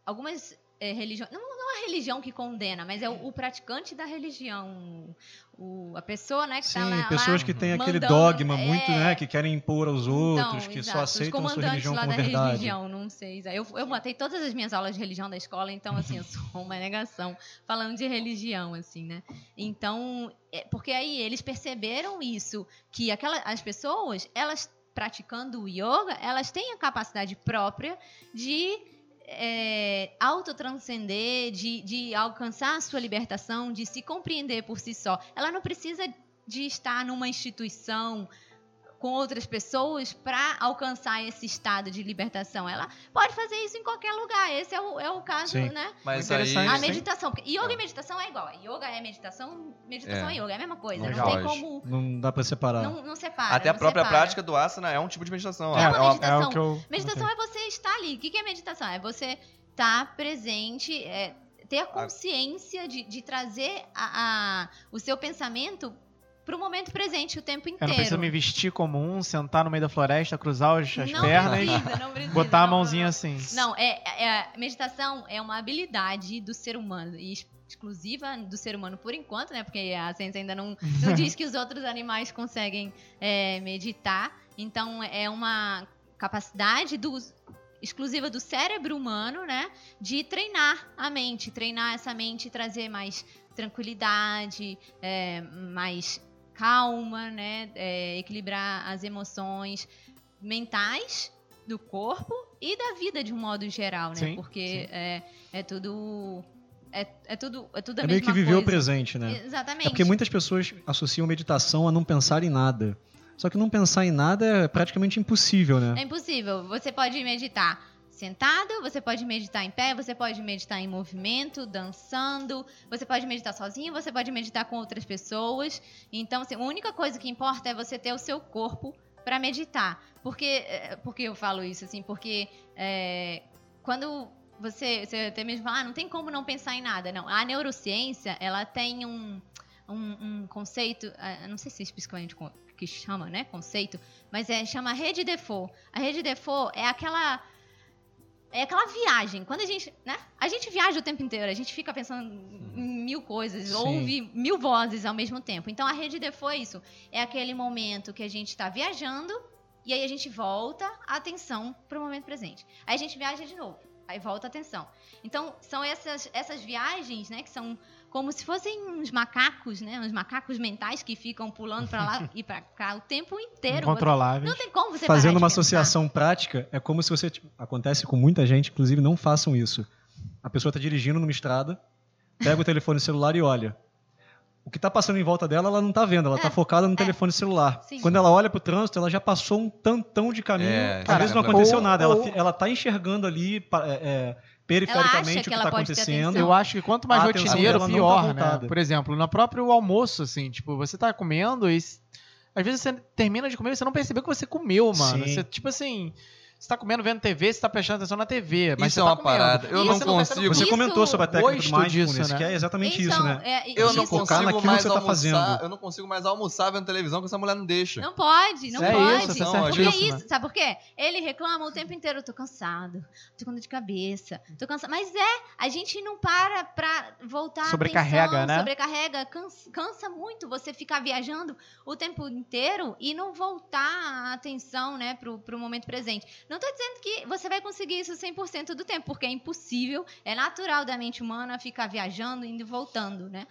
algumas é, religiões, não, não a religião que condena, mas é o, o praticante da religião, o, a pessoa, né, que Sim, tá lá, pessoas lá que têm aquele dogma é, muito, né, que querem impor aos outros, então, que só exato, aceitam a sua religião como da verdade. religião, não sei. Eu, eu matei todas as minhas aulas de religião da escola, então, assim, eu sou uma negação falando de religião, assim, né? Então, é, porque aí eles perceberam isso, que aquela, as pessoas, elas praticando o yoga, elas têm a capacidade própria de é, autotranscender, de, de alcançar a sua libertação, de se compreender por si só. Ela não precisa de estar numa instituição com outras pessoas para alcançar esse estado de libertação. Ela pode fazer isso em qualquer lugar. Esse é o, é o caso, Sim. né? Mas Interessante. aí. A sim. meditação. Porque yoga e meditação é igual. Yoga é meditação, meditação é, É. yoga. É a mesma coisa. Não Não, tem como. Não dá pra separar. Não, não separa. Até a própria separa. prática do asana é um tipo de meditação. É uma é, meditação. o que eu. Meditação é você estar ali. O que é meditação? É você estar presente, é, ter a consciência de, de trazer a, a- o seu pensamento para o momento presente o tempo Eu inteiro. não preciso me vestir como um, sentar no meio da floresta, cruzar os- as Não pernas, precisa, não precisa, botar a não, mãozinha não, assim. Não, é, é- meditação é uma habilidade do ser humano e ex- exclusiva do ser humano por enquanto, né? Porque a ciência ainda não, não diz que os outros animais conseguem é, meditar. Então é uma capacidade do- exclusiva do cérebro humano, né? De treinar a mente, treinar essa mente, trazer mais tranquilidade, é, mais calma, né? É, equilibrar as emoções mentais do corpo e da vida de um modo geral, né? Sim, Porque É, é tudo é, é tudo é tudo a É meio mesma que viver o coisa. presente, né? Exatamente. É porque muitas pessoas associam meditação a não pensar em nada. Só que não pensar em nada é praticamente impossível, né? É impossível. Você pode meditar sentado, você pode meditar em pé, você pode meditar em movimento, dançando, você pode meditar sozinho, você pode meditar com outras pessoas. Então, assim, a única coisa que importa é você ter o seu corpo para meditar. Porque, eh, porque eu falo isso, assim, porque é, quando você, você até mesmo fala, ah, não tem como não pensar em nada. Não, a neurociência, ela tem um, um, um conceito, ah, não sei se é especificamente que chama, né, conceito, mas é chama rede default. A rede default é aquela é aquela viagem. Quando a gente, né? A gente viaja o tempo inteiro, a gente fica pensando em mil coisas, Sim. ouve mil vozes ao mesmo tempo. Então a rede default é isso. É aquele momento que a gente está viajando e aí a gente volta a atenção para o momento presente. Aí a gente viaja de novo. Aí volta a atenção. Então, são essas, essas viagens, né, que são como se fossem uns macacos, né, uns macacos mentais que ficam pulando para lá e para cá o tempo inteiro. Incontroláveis. Não tem como você Fazendo uma associação prática, é como se você. tipo, acontece com muita gente, inclusive não façam isso. A pessoa está dirigindo numa estrada, pega o telefone celular e olha. O que está passando em volta dela, ela não está vendo, ela está É, focada no telefone celular. Sim. Quando ela olha para o trânsito, ela já passou um tantão de caminho. É, às vezes não ou- aconteceu nada. Ela, ou- ela tá enxergando ali perifericamente o que está acontecendo. Eu acho que quanto mais rotineiro, não tá pior, né? Por exemplo, no próprio almoço, assim, tipo, você tá comendo e às vezes você termina de comer e você não percebeu que você comeu, mano. Sim. Você, tipo assim, você tá comendo vendo TV, você tá prestando atenção na TV, mas Isso você é tá uma comendo. parada. Eu não não percebe consigo- Você Isso- comentou sobre a técnica do mindfulness, disso, né? que é exatamente Então, isso, né? é, Eu isso- não focar consigo naquilo que mais você tá almoçar. fazendo. Eu não consigo mais almoçar vendo televisão que essa mulher não deixa. Não pode, não É pode. isso, tá Porque é isso, sabe por quê? Ele reclama o tempo inteiro, eu tô cansado, tô com dor de cabeça, tô cansado. Mas é, a gente não para pra voltar a Sobrecarrega, atenção, né? Sobrecarrega, cansa, cansa muito você ficar viajando o tempo inteiro e não voltar a atenção, né, pro, pro momento presente. Não tô dizendo que você vai conseguir isso 100% do tempo, porque é impossível, é natural da mente humana ficar viajando, indo e voltando, né?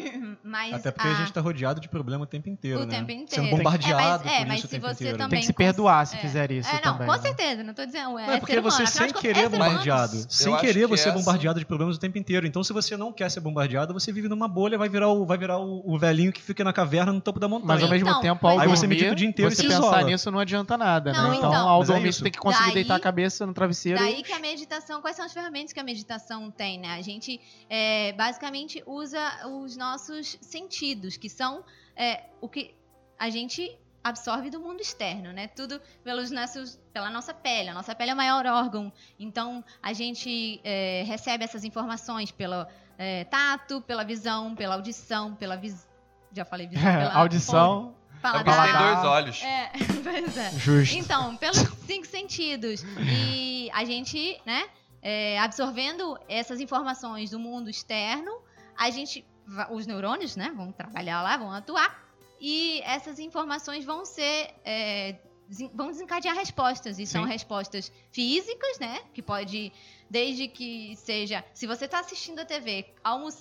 Mas Até porque a, a- gente tá rodeado de problema o tempo inteiro, o né? tempo inteiro. Sendo bombardeado é, mas, é, por mas isso o se tempo você inteiro. também Tem que se perdoar se é. fizer isso É, não, também. com né? certeza, não tô dizendo. É, Não, é porque humano, você sem querer é humano. bombardeado. Sem querer que você é essa- bombardeado de problemas o tempo inteiro. Então, se você não quer ser bombardeado, você vive numa bolha, vai virar o, vai virar o, o velhinho que fica na caverna no topo da montanha. Mas ao mesmo Então, tempo, ao Aí é. você medita o dia inteiro e você se pensar nisso não adianta nada, Não, né? Então, então. ao é dormir, você tem que conseguir deitar a cabeça no travesseiro. Daí que a meditação, quais são as ferramentas que a meditação tem, né? A gente é, basicamente usa os nossos sentidos, que são é, o que a gente absorve do mundo externo, né? Tudo pelos nossos, pela nossa pele. A nossa pele é o maior órgão. Então, a gente é, recebe essas informações pelo é, tato, pela visão, pela audição, pela vis... Já falei visão, pela Audição. É paladar. você tem Paladar. dois olhos. É, pois é. Justo. Então, pelos cinco sentidos. E a gente, né, é, absorvendo essas informações do mundo externo, a gente, os neurônios, né, vão trabalhar lá, vão atuar, e essas informações vão ser, é, vão desencadear respostas, e são Sim. respostas físicas, né, que pode, desde que seja, se você está assistindo a TV,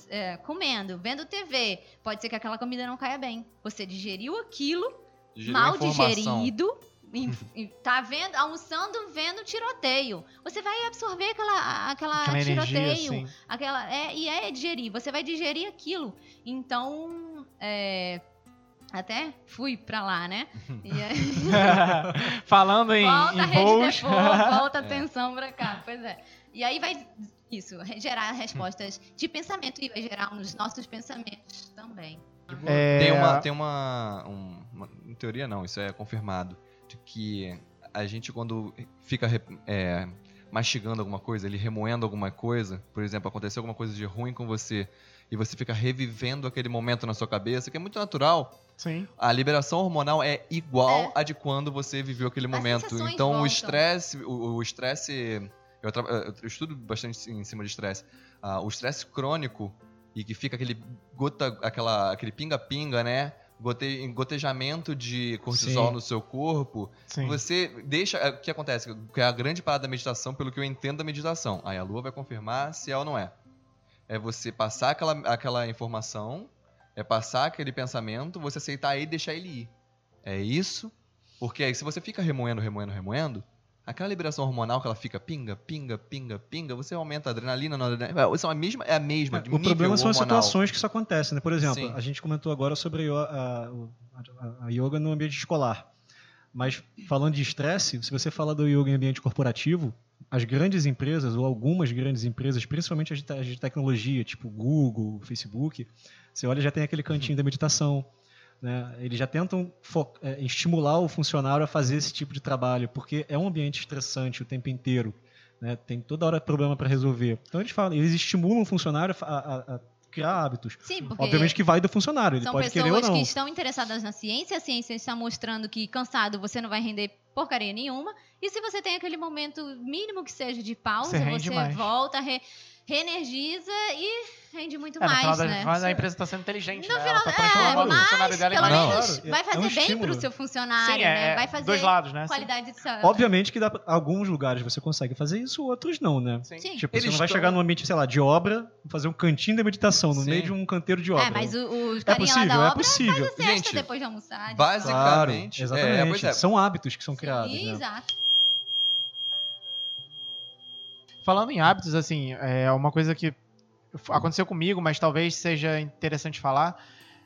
é, comendo, vendo TV, pode ser que aquela comida não caia bem. Você digeriu aquilo, Digeriu mal digerido, em- em- tá vendo, almoçando, vendo tiroteio. Você vai absorver aquela, aquela, Aquela energia, tiroteio, assim. aquela é e é digerir. Você vai digerir aquilo. Então, é, até fui pra lá, né? E aí, Falando em, volta em a rede volta a É. atenção pra cá. Pois é. E aí vai isso, gerar respostas de pensamento e vai gerar nos nossos pensamentos também. É, Tem uma, tem uma, um- uma- em teoria não, isso é confirmado, de que a gente quando fica é, mastigando alguma coisa, ele remoendo alguma coisa, por exemplo, aconteceu alguma coisa de ruim com você e você fica revivendo aquele momento na sua cabeça, que é muito natural. Sim. A liberação hormonal é igual É. a de quando você viveu aquele As momento. Então voltam. o estresse, o estresse, eu, eu estudo bastante em cima de estresse. Ah, o estresse crônico e que fica aquele gota, aquela, aquele pinga-pinga, né? Gote, gotejamento de cortisol Sim. no seu corpo. Sim. Você deixa. é, O que acontece? Que é a grande parada da meditação, pelo que eu entendo da meditação. Aí a lua vai confirmar se é ou não é. É você passar aquela, aquela informação, é passar aquele pensamento, você aceitar ele e deixar ele ir. É isso. Porque aí, se você fica remoendo, remoendo, remoendo, aquela liberação hormonal que ela fica pinga, pinga, pinga, pinga, você aumenta a adrenalina, noradrenalina. Isso é a mesma, é a mesma. É, o problema são as hormonal. situações que isso acontece, né? Por exemplo, Sim. a gente comentou agora sobre a, a- a- yoga no ambiente escolar. Mas falando de estresse, se você falar do yoga em ambiente corporativo, as grandes empresas, ou algumas grandes empresas, principalmente as de, te- as de tecnologia, tipo Google, Facebook, você olha já tem aquele cantinho da meditação. Né? Eles já tentam é, estimular o funcionário a fazer esse tipo de trabalho, porque é um ambiente estressante o tempo inteiro. Né? Tem toda hora problema para resolver. Então eles falam, eles estimulam o funcionário a, a- a criar hábitos. Sim, porque Obviamente que vai do funcionário, ele São pode querer ou pessoas não. que estão interessadas na ciência, a ciência está mostrando que cansado você não vai render porcaria nenhuma. E se você tem aquele momento mínimo que seja de pausa, Você você, volta, re- reenergiza e rende muito É, no final mais, da, né? mas a empresa está sendo inteligente, No né? final, ela tá é, transformando o funcionário mas dela em pelo mais- menos Claro, vai é fazer um bem pro estímulo. seu funcionário, Sim, né? é, Vai é fazer dois lados, né? qualidade de saúde. Obviamente que dá, alguns lugares você consegue fazer isso, outros não, né? Sim. Sim. Tipo, você Eles não vai chegar num ambiente, sei lá, de obra, fazer um cantinho da meditação no Sim. meio de um canteiro de obra. É, mas o, o é carinha lá possível, da é obra possível. faz a cesta Gente, depois de almoçar. de basic- Claro, Basicamente, exatamente. é, é. São hábitos que são criados, né? Exato. Falando em hábitos, assim, é uma coisa que aconteceu comigo, mas talvez seja interessante falar.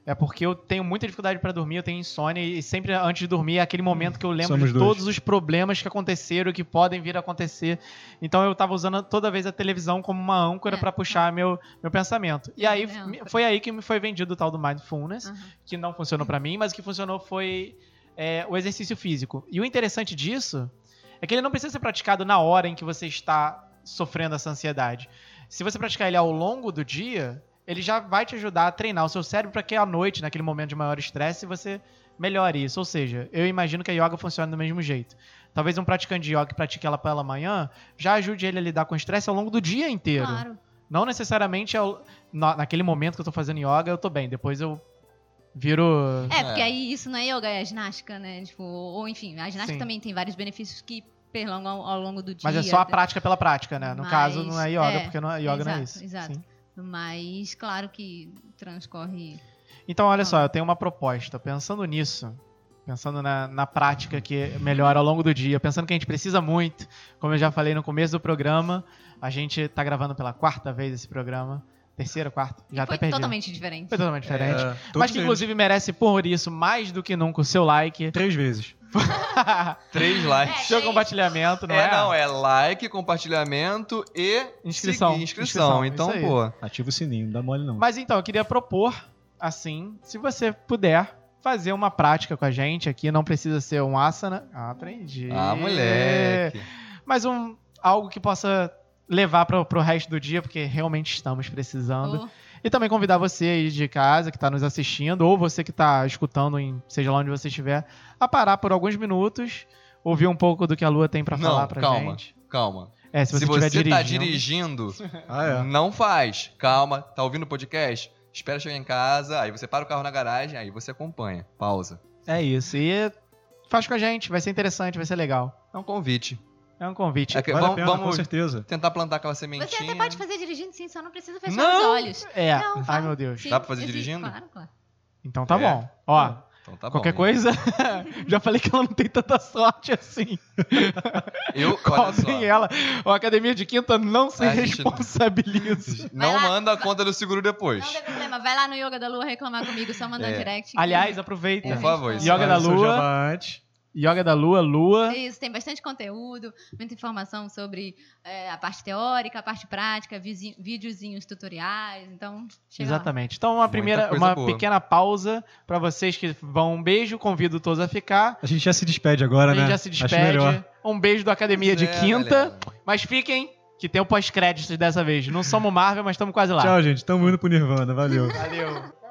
É porque eu tenho muita dificuldade para dormir, eu tenho insônia e sempre antes de dormir é aquele momento que eu lembro Somos de dois. todos os problemas que aconteceram e que podem vir a acontecer. Então eu tava usando toda vez a televisão como uma âncora É. para puxar meu, meu pensamento. E aí É, foi aí que me foi vendido o tal do mindfulness, Aham. que não funcionou para mim, mas o que funcionou foi é, o exercício físico. E o interessante disso é que ele não precisa ser praticado na hora em que você está sofrendo essa ansiedade. Se você praticar ele ao longo do dia, ele já vai te ajudar a treinar o seu cérebro para que à noite, naquele momento de maior estresse, você melhore isso. Ou seja, eu imagino que a yoga funciona do mesmo jeito. Talvez um praticante de yoga que pratique ela pela manhã já ajude ele a lidar com o estresse ao longo do dia inteiro. Claro. Não necessariamente ao- na- naquele momento que eu tô fazendo yoga, eu tô bem. Depois eu viro. É, porque É. aí isso não é yoga, é ginástica, né? Tipo, ou enfim, a ginástica Sim. também tem vários benefícios que perlongam ao, ao longo do dia. Mas é só a prática pela prática, né? No Mas, caso, não é yoga, é, porque não é, yoga não é exato, isso. exato. Sim. Mas claro que transcorre. Então, olha só, eu tenho uma proposta. Pensando nisso, pensando na, na prática que melhora ao longo do dia, pensando que a gente precisa muito, como eu já falei no começo do programa, a gente tá gravando pela quarta vez esse programa. Terceira, quarta? Já foi até perdi. totalmente diferente. Foi totalmente diferente. É, Mas que inclusive merece por isso, mais do que nunca, o seu like, Três vezes. Três likes. seu compartilhamento, não é? é, não, é like, compartilhamento e Inscrição. seguir, inscrição. Inscrição, Então, pô, Ativa o sininho, não dá mole não. Mas então, eu queria propor, assim, se você puder fazer uma prática com a gente aqui, não precisa ser um asana. Ah, aprendi. ah, moleque. Mas um, algo que possa levar para o resto do dia, porque realmente estamos precisando. Oh, E também convidar você aí de casa que está nos assistindo, ou você que está escutando, em, seja lá onde você estiver, a parar por alguns minutos, ouvir um pouco do que a Lua tem para falar pra calma. gente. Calma. É, se Se você estiver tá dirigindo. dirigindo, Ah, é. não faz. Calma, tá ouvindo o podcast? Espera chegar em casa, aí você para o carro na garagem, aí você acompanha. Pausa. É isso. E faz com a gente, vai ser interessante, vai ser legal. É um convite. É um convite. É que Vale a vamos pena, com vamos certeza. tentar plantar aquela Você sementinha. até pode fazer dirigindo sim, só não precisa fechar Não! os olhos. É. Não, Ai, meu Deus. Sim, Dá pra fazer existe, dirigindo? Claro, claro. Então tá É. bom. Ó, Então tá bom. qualquer gente. coisa, já falei que ela não tem tanta sorte assim. Eu, Cobrem ela. O Academia de Quinta não se A gente- responsabiliza. não manda a conta do seguro depois. Não tem problema, vai lá no Yoga da Lua reclamar comigo, só mandar É. direct. Aliás, aproveita. Por favor, isso Yoga da Lua. Yoga da Lua, Lua. Isso, tem bastante conteúdo, muita informação sobre é, a parte teórica, a parte prática, videozinhos tutoriais, então chega lá. Exatamente. Então, uma primeira, uma boa. pequena pausa pra vocês que vão. Um beijo, convido todos a ficar. A gente já se despede agora, a gente né? já se despede. Um beijo do Academia de É, Quinta. galera. Mas fiquem, que tem o pós-créditos dessa vez. Não somos Marvel, mas estamos quase lá. Tchau, gente. Tamo indo pro Nirvana. Valeu. Valeu.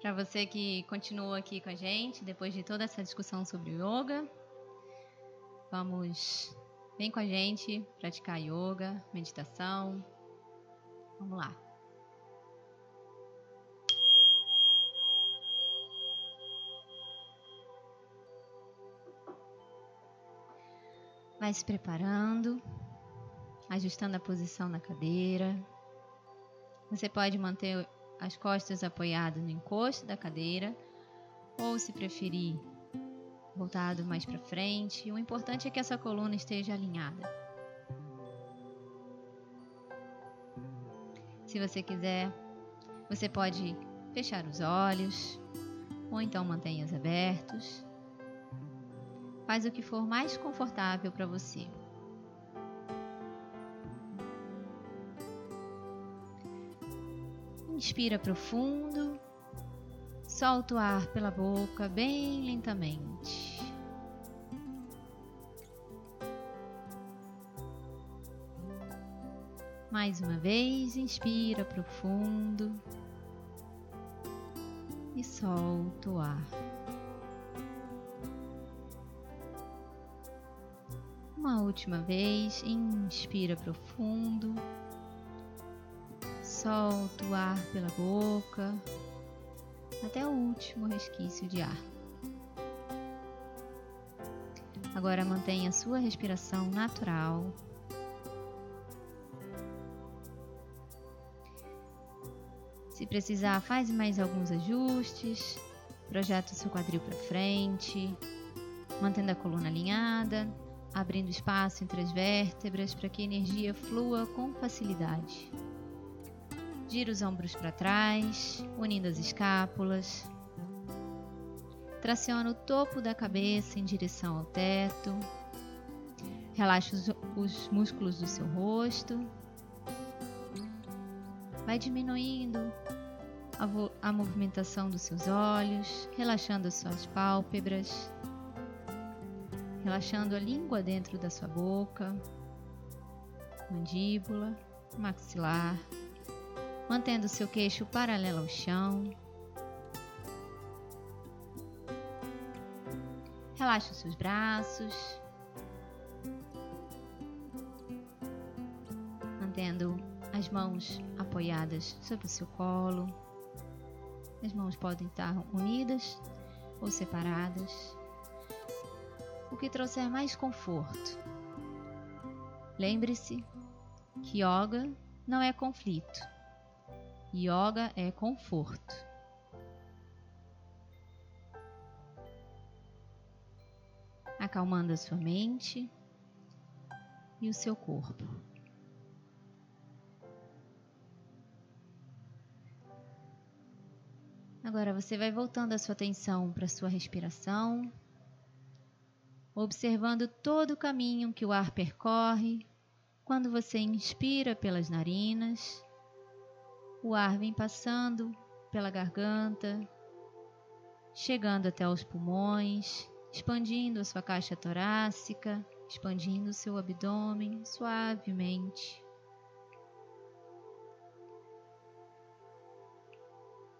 Para você que continua aqui com a gente, depois de toda essa discussão sobre yoga, vamos, vem com a gente praticar yoga, meditação. Vamos lá. Vai se preparando, ajustando a posição na cadeira. Você pode manter as costas apoiadas no encosto da cadeira, ou se preferir, voltado mais para frente. O importante é que essa coluna esteja alinhada. Se você quiser, você pode fechar os olhos, ou então mantenha-os abertos. Faz o que for mais confortável para você. Inspira profundo, solta o ar pela boca bem lentamente. Mais uma vez, inspira profundo e solta o ar. Uma última vez, inspira profundo. Solta o ar pela boca até o último resquício de ar. Agora mantenha sua respiração natural. Se precisar, faz mais alguns ajustes. Projeta o seu quadril para frente, mantendo a coluna alinhada, abrindo espaço entre as vértebras para que a energia flua com facilidade. Gira os ombros para trás, unindo as escápulas. Traciona o topo da cabeça em direção ao teto. Relaxa os, os músculos do seu rosto. Vai diminuindo a, a movimentação dos seus olhos, relaxando as suas pálpebras, relaxando a língua dentro da sua boca, mandíbula, maxilar mantendo seu queixo paralelo ao chão. Relaxe os seus braços, mantendo as mãos apoiadas sobre o seu colo. As mãos podem estar unidas ou separadas, o que trouxer mais conforto. Lembre-se que yoga não é conflito. Yoga é conforto. Acalmando a sua mente e o seu corpo. Agora você vai voltando a sua atenção para a sua respiração, observando todo o caminho que o ar percorre quando você inspira pelas narinas o ar vem passando pela garganta, chegando até os pulmões, expandindo a sua caixa torácica, expandindo o seu abdômen suavemente.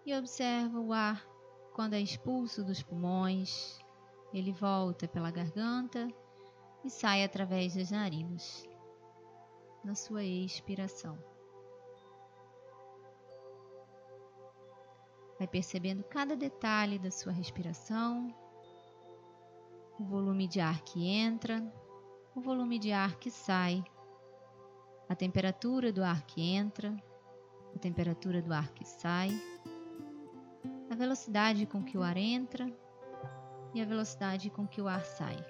E observa o ar quando é expulso dos pulmões, ele volta pela garganta e sai através das narinas na sua expiração. Vai percebendo cada detalhe da sua respiração, o volume de ar que entra, o volume de ar que sai, a temperatura do ar que entra, a temperatura do ar que sai, a velocidade com que o ar entra e a velocidade com que o ar sai.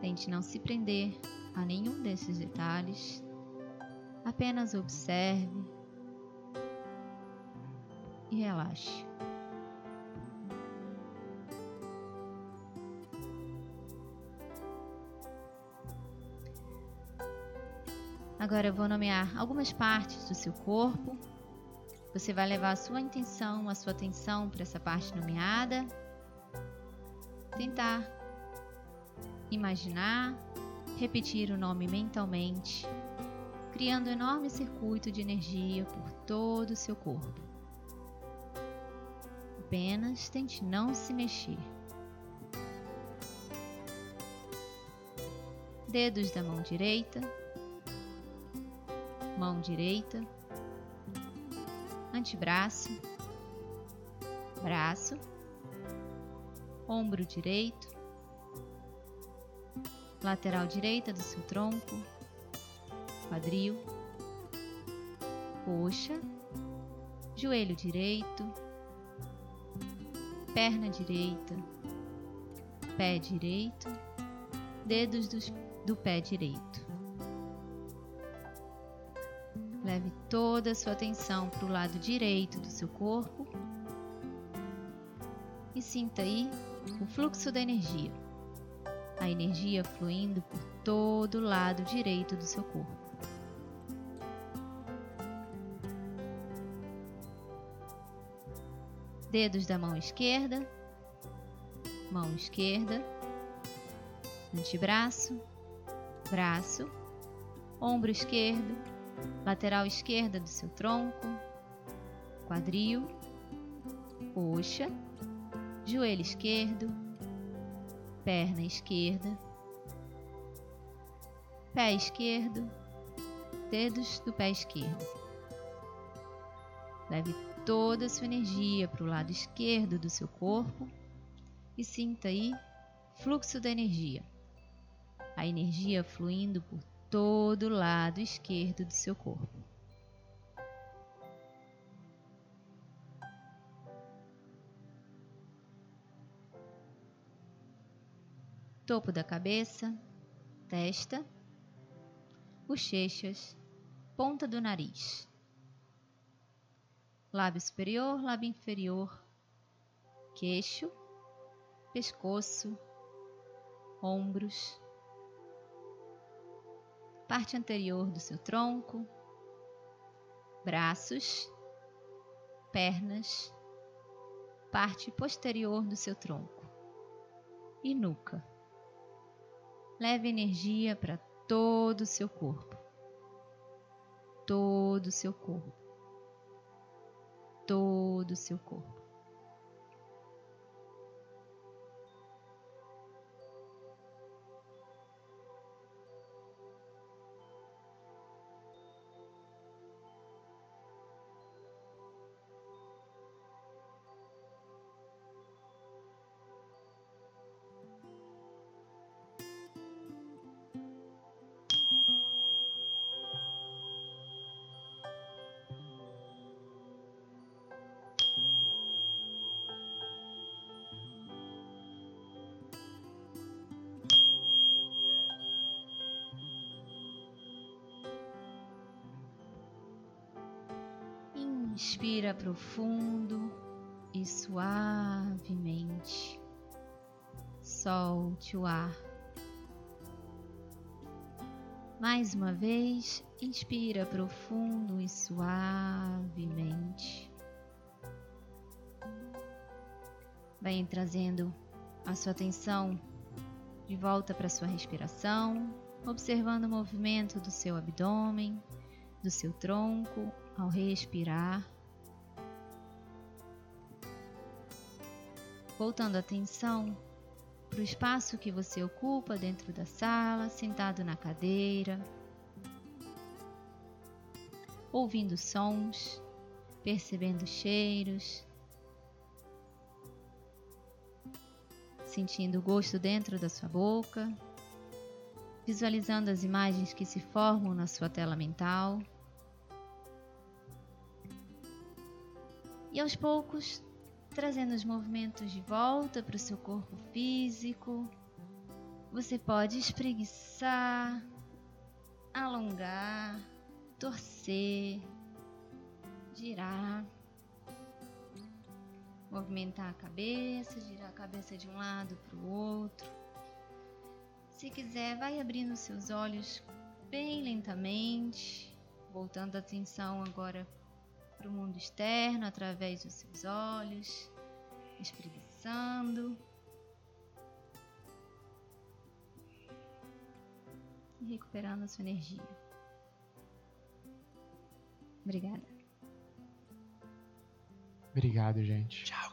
Tente não se prender a nenhum desses detalhes, apenas observe e relaxe. Agora eu vou nomear algumas partes do seu corpo. Você vai levar a sua intenção, a sua atenção para essa parte nomeada. Tentar imaginar, repetir o nome mentalmente, criando um enorme circuito de energia por todo o seu corpo. Apenas tente não se mexer. Dedos da mão direita, mão direita, antebraço, braço, ombro direito, lateral direita do seu tronco, quadril, coxa, joelho direito, perna direita, pé direito, dedos dos, do pé direito. Leve toda a sua atenção para o lado direito do seu corpo. E sinta aí o fluxo da energia. A energia fluindo por todo o lado direito do seu corpo. Dedos da mão esquerda, mão esquerda, antebraço, braço, ombro esquerdo, lateral esquerda do seu tronco, quadril, coxa, joelho esquerdo, perna esquerda, pé esquerdo, dedos do pé esquerdo. Leve toda a sua energia para o lado esquerdo do seu corpo e sinta aí fluxo da energia. A energia fluindo por todo o lado esquerdo do seu corpo. topo da cabeça, testa, bochechas, ponta do nariz, lábio superior, lábio inferior, queixo, pescoço, ombros, parte anterior do seu tronco, braços, pernas, parte posterior do seu tronco e nuca leve energia para todo o seu corpo. Todo o seu corpo. Todo o seu corpo. Inspira profundo e suavemente. Solte o ar. Mais uma vez, inspira profundo e suavemente. Vai trazendo a sua atenção de volta para sua respiração, observando o movimento do seu abdômen, do seu tronco ao respirar. Voltando a atenção para o espaço que você ocupa dentro da sala, sentado na cadeira, ouvindo sons, percebendo cheiros, sentindo o gosto dentro da sua boca, visualizando as imagens que se formam na sua tela mental. E aos poucos, trazendo os movimentos de volta para o seu corpo físico, você pode espreguiçar, alongar, torcer, girar movimentar a cabeça, girar a cabeça de um lado para o outro. Se quiser, vai abrindo seus olhos bem lentamente, voltando a atenção agora para o mundo externo através dos seus olhos, espreguiçando. E recuperando a sua energia. Obrigada. Obrigado, gente. Tchau.